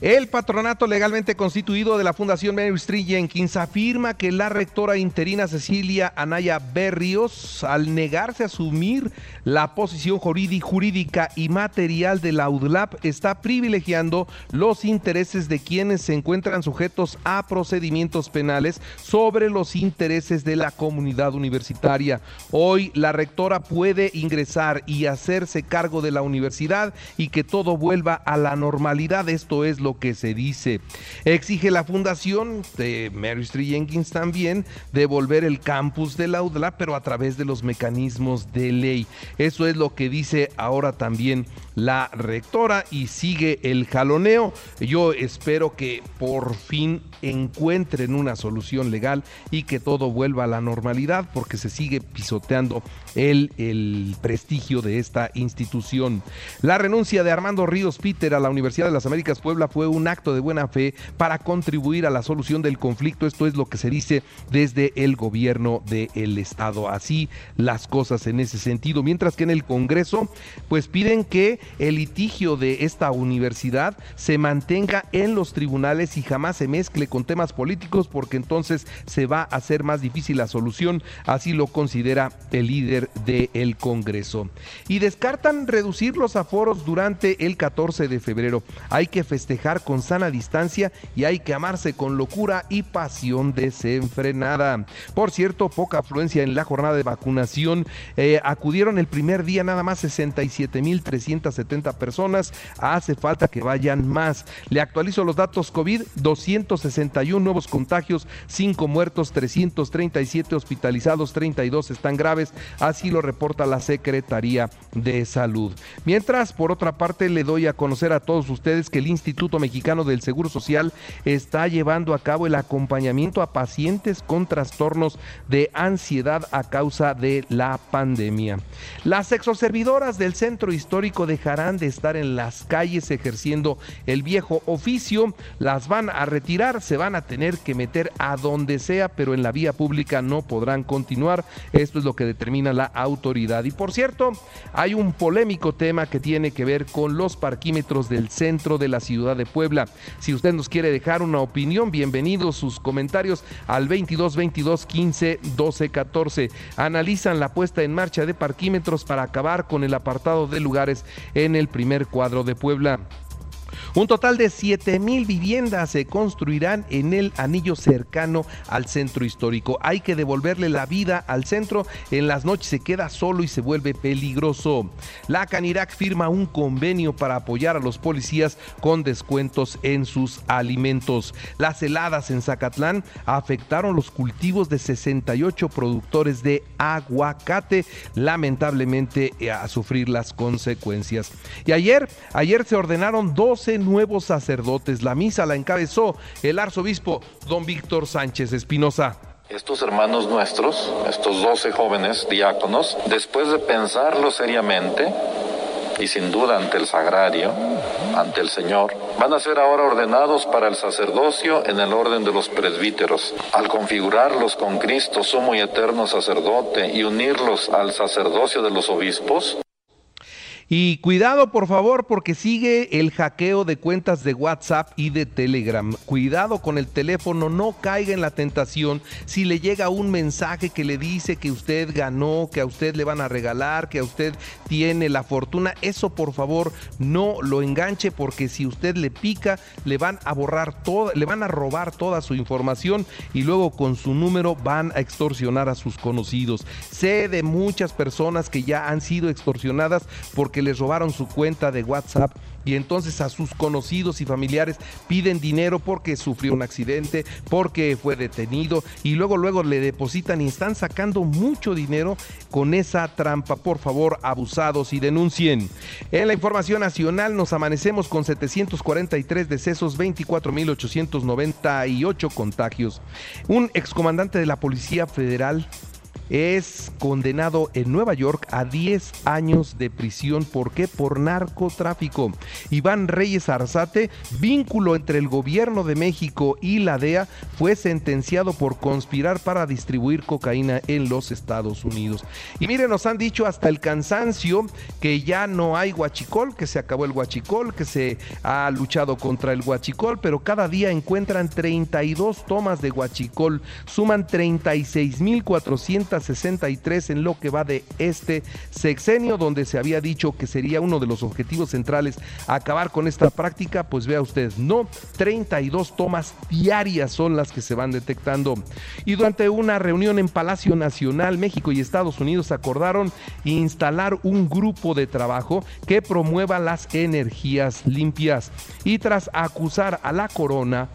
El patronato legalmente constituido de la Fundación Mary Street Jenkins afirma que la rectora interina Cecilia Anaya Berrios, al negarse a asumir la posición jurídica y material de la UDLAP, está privilegiando los intereses de quienes se encuentran sujetos a procedimientos penales sobre los intereses de la comunidad universitaria. Hoy la rectora puede ingresar y hacerse cargo de la universidad y que todo vuelva a la normalidad. Esto es lo que se dice. Exige la fundación de Mary Street Jenkins también devolver el campus de la UDLA, pero a través de los mecanismos de ley. Eso es lo que dice ahora también la rectora y sigue el jaloneo. Yo espero que por fin encuentren una solución legal y que todo vuelva a la normalidad porque se sigue pisoteando el, el prestigio de esta institución. La renuncia de Armando Ríos Peter a la Universidad de las Américas Puebla fue un acto de buena fe para contribuir a la solución del conflicto. Esto es lo que se dice desde el gobierno del estado. Así las cosas en ese sentido. Mientras que en el Congreso, pues piden que el litigio de esta universidad se mantenga en los tribunales y jamás se mezcle con temas políticos porque entonces se va a hacer más difícil la solución. Así lo considera el líder del Congreso. Y descartan reducir los aforos durante el 14 de febrero. Hay que festejar con sana distancia y hay que amarse con locura y pasión desenfrenada. Por cierto, poca afluencia en la jornada de vacunación. Eh, acudieron el primer día nada más 67.370 personas. Hace falta que vayan más. Le actualizo los datos COVID, 261 nuevos contagios, 5 muertos, 337 hospitalizados, 32 están graves. Así lo reporta la Secretaría de Salud. Mientras, por otra parte, le doy a conocer a todos ustedes que el Instituto Mexicano del Seguro Social está llevando a cabo el acompañamiento a pacientes con trastornos de ansiedad a causa de la pandemia. Las exoservidoras del centro histórico dejarán de estar en las calles ejerciendo el viejo oficio, las van a retirar, se van a tener que meter a donde sea, pero en la vía pública no podrán continuar. Esto es lo que determina la autoridad. Y por cierto, hay un polémico tema que tiene que ver con los parquímetros del centro de la ciudad de Puebla. Si usted nos quiere dejar una opinión, bienvenidos sus comentarios al 22 22 15 12 14. Analizan la puesta en marcha de parquímetros para acabar con el apartado de lugares en el primer cuadro de Puebla. Un total de 7 mil viviendas se construirán en el anillo cercano al centro histórico. Hay que devolverle la vida al centro. En las noches se queda solo y se vuelve peligroso. La Canirac firma un convenio para apoyar a los policías con descuentos en sus alimentos. Las heladas en Zacatlán afectaron los cultivos de 68 productores de aguacate, lamentablemente eh, a sufrir las consecuencias. Y ayer, ayer se ordenaron 12 nuevos sacerdotes. La misa la encabezó el arzobispo don Víctor Sánchez Espinosa. Estos hermanos nuestros, estos doce jóvenes diáconos, después de pensarlo seriamente, y sin duda ante el sagrario, ante el Señor, van a ser ahora ordenados para el sacerdocio en el orden de los presbíteros. Al configurarlos con Cristo, sumo y eterno sacerdote, y unirlos al sacerdocio de los obispos, y cuidado, por favor, porque sigue el hackeo de cuentas de WhatsApp y de Telegram. Cuidado con el teléfono, no caiga en la tentación. Si le llega un mensaje que le dice que usted ganó, que a usted le van a regalar, que a usted tiene la fortuna, eso por favor no lo enganche porque si usted le pica, le van a borrar todo, le van a robar toda su información y luego con su número van a extorsionar a sus conocidos. Sé de muchas personas que ya han sido extorsionadas porque que les robaron su cuenta de WhatsApp y entonces a sus conocidos y familiares piden dinero porque sufrió un accidente, porque fue detenido y luego luego le depositan y están sacando mucho dinero con esa trampa. Por favor, abusados y denuncien. En la información nacional nos amanecemos con 743 decesos, 24.898 contagios. Un excomandante de la Policía Federal es condenado en Nueva York a 10 años de prisión. ¿Por qué? Por narcotráfico. Iván Reyes Arzate, vínculo entre el gobierno de México y la DEA, fue sentenciado por conspirar para distribuir cocaína en los Estados Unidos. Y miren, nos han dicho hasta el cansancio que ya no hay guachicol, que se acabó el guachicol, que se ha luchado contra el guachicol, pero cada día encuentran 32 tomas de guachicol, suman 36.463 en lo que va de este sexenio, donde se había dicho que sería uno de los objetivos centrales acabar con esta práctica, pues vea usted, no, 32 tomas diarias son las que se van detectando. Y durante una reunión en Palacio Nacional, México y Estados Unidos acordaron instalar un grupo de trabajo que promueva las energías limpias. Y tras acusar a la corona,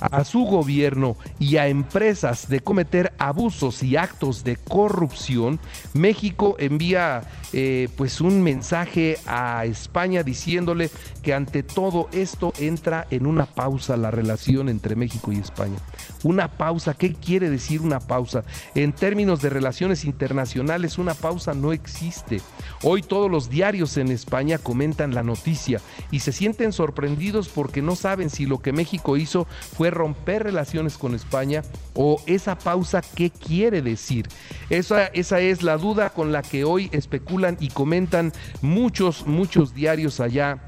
a su gobierno y a empresas de cometer abusos y actos de corrupción, México envía eh, pues un mensaje a España diciéndole que ante todo esto entra en una pausa la relación entre México y España. Una pausa, ¿qué quiere decir una pausa? En términos de relaciones internacionales, una pausa no existe. Hoy todos los diarios en España comentan la noticia y se sienten sorprendidos porque no saben si lo que México hizo fue romper relaciones con España o esa pausa, ¿qué quiere decir? Esa, esa es la duda con la que hoy especulan y comentan muchos, muchos diarios allá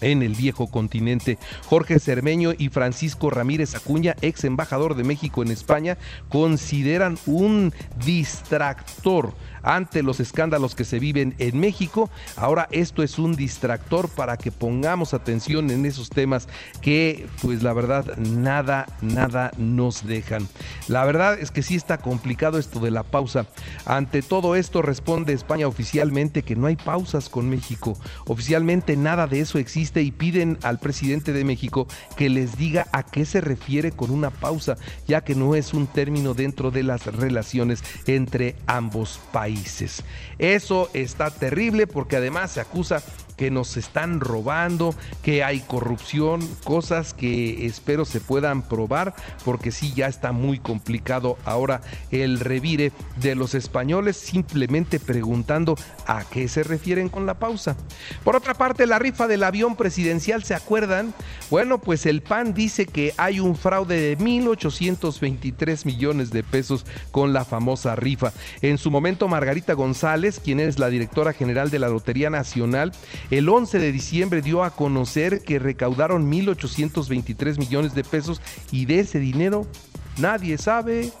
en el viejo continente. Jorge Cermeño y Francisco Ramírez Acuña, ex embajador de México en España, consideran un distractor ante los escándalos que se viven en México. Ahora esto es un distractor para que pongamos atención en esos temas que pues la verdad nada, nada nos dejan. La verdad es que sí está complicado esto de la pausa. Ante todo esto responde España oficialmente que no hay pausas con México. Oficialmente nada de eso existe y piden al presidente de México que les diga a qué se refiere con una pausa, ya que no es un término dentro de las relaciones entre ambos países. Eso está terrible porque además se acusa que nos están robando, que hay corrupción, cosas que espero se puedan probar, porque sí, ya está muy complicado ahora el revire de los españoles, simplemente preguntando a qué se refieren con la pausa. Por otra parte, la rifa del avión presidencial, ¿se acuerdan? Bueno, pues el PAN dice que hay un fraude de 1.823 millones de pesos con la famosa rifa. En su momento, Margarita González, quien es la directora general de la Lotería Nacional, el 11 de diciembre dio a conocer que recaudaron 1.823 millones de pesos y de ese dinero nadie sabe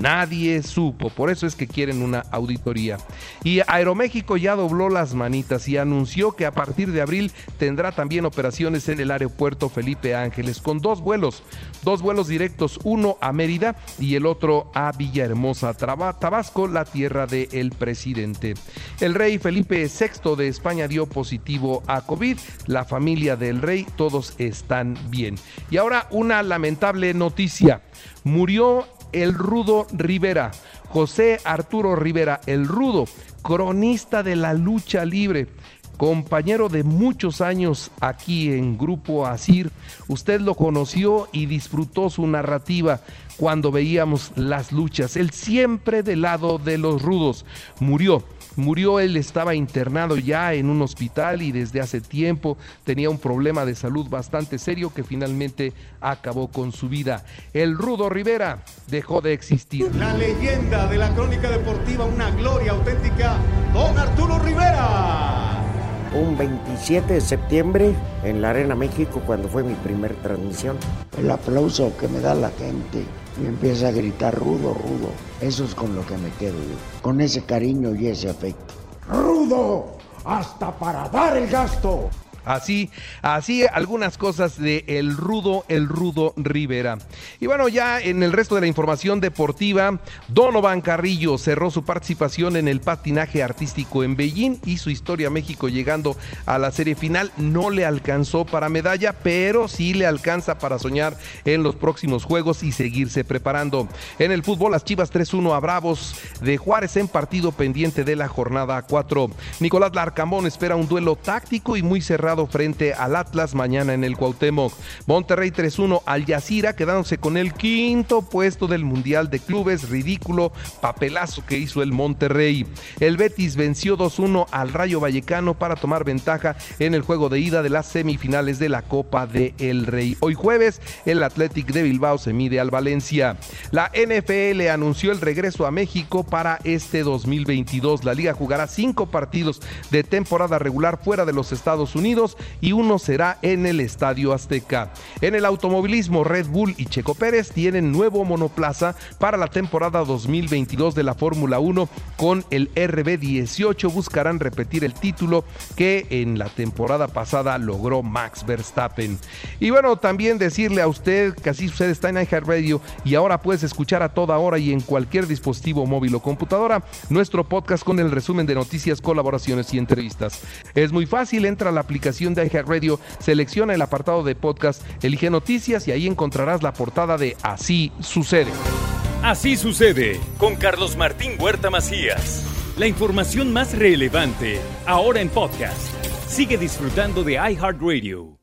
Nadie supo, por eso es que quieren una auditoría. Y Aeroméxico ya dobló las manitas y anunció que a partir de abril tendrá también operaciones en el aeropuerto Felipe Ángeles con dos vuelos, dos vuelos directos, uno a Mérida y el otro a Villahermosa, Tabasco, la tierra del presidente. El rey Felipe VI de España dio positivo a COVID, la familia del rey, todos están bien. Y ahora una lamentable noticia. Murió el Rudo Rivera, José Arturo Rivera, el Rudo, cronista de la lucha libre, compañero de muchos años aquí en Grupo Asir. Usted lo conoció y disfrutó su narrativa cuando veíamos las luchas. Él siempre del lado de los rudos. Murió Murió, él estaba internado ya en un hospital y desde hace tiempo tenía un problema de salud bastante serio que finalmente acabó con su vida. El Rudo Rivera dejó de existir. La leyenda de la crónica deportiva, una gloria auténtica, don Arturo Rivera. Un 27 de septiembre en la Arena México cuando fue mi primer transmisión. El aplauso que me da la gente y empieza a gritar rudo, rudo. Eso es con lo que me quedo yo, con ese cariño y ese afecto. ¡Rudo! ¡Hasta para dar el gasto! Así, así algunas cosas de el rudo, el rudo Rivera. Y bueno, ya en el resto de la información deportiva, Donovan Carrillo cerró su participación en el patinaje artístico en Beijing y su historia México llegando a la serie final. No le alcanzó para medalla, pero sí le alcanza para soñar en los próximos juegos y seguirse preparando. En el fútbol, las Chivas 3-1 a Bravos de Juárez en partido pendiente de la jornada 4. Nicolás Larcamón espera un duelo táctico y muy cerrado frente al Atlas mañana en el Cuauhtémoc. Monterrey 3-1 al Yacira, quedándose con el quinto puesto del Mundial de Clubes. Ridículo papelazo que hizo el Monterrey. El Betis venció 2-1 al Rayo Vallecano para tomar ventaja en el juego de ida de las semifinales de la Copa de El Rey. Hoy jueves, el Athletic de Bilbao se mide al Valencia. La NFL anunció el regreso a México para este 2022. La liga jugará cinco partidos de temporada regular fuera de los Estados Unidos y uno será en el Estadio Azteca. En el automovilismo, Red Bull y Checo Pérez tienen nuevo monoplaza para la temporada 2022 de la Fórmula 1 con el RB18. Buscarán repetir el título que en la temporada pasada logró Max Verstappen. Y bueno, también decirle a usted que así sucede está en iHeartRadio y ahora puedes escuchar a toda hora y en cualquier dispositivo móvil o computadora nuestro podcast con el resumen de noticias, colaboraciones y entrevistas. Es muy fácil, entra a la de iHeartRadio, selecciona el apartado de podcast, elige noticias y ahí encontrarás la portada de Así sucede. Así sucede con Carlos Martín Huerta Macías. La información más relevante ahora en podcast. Sigue disfrutando de iHeartRadio.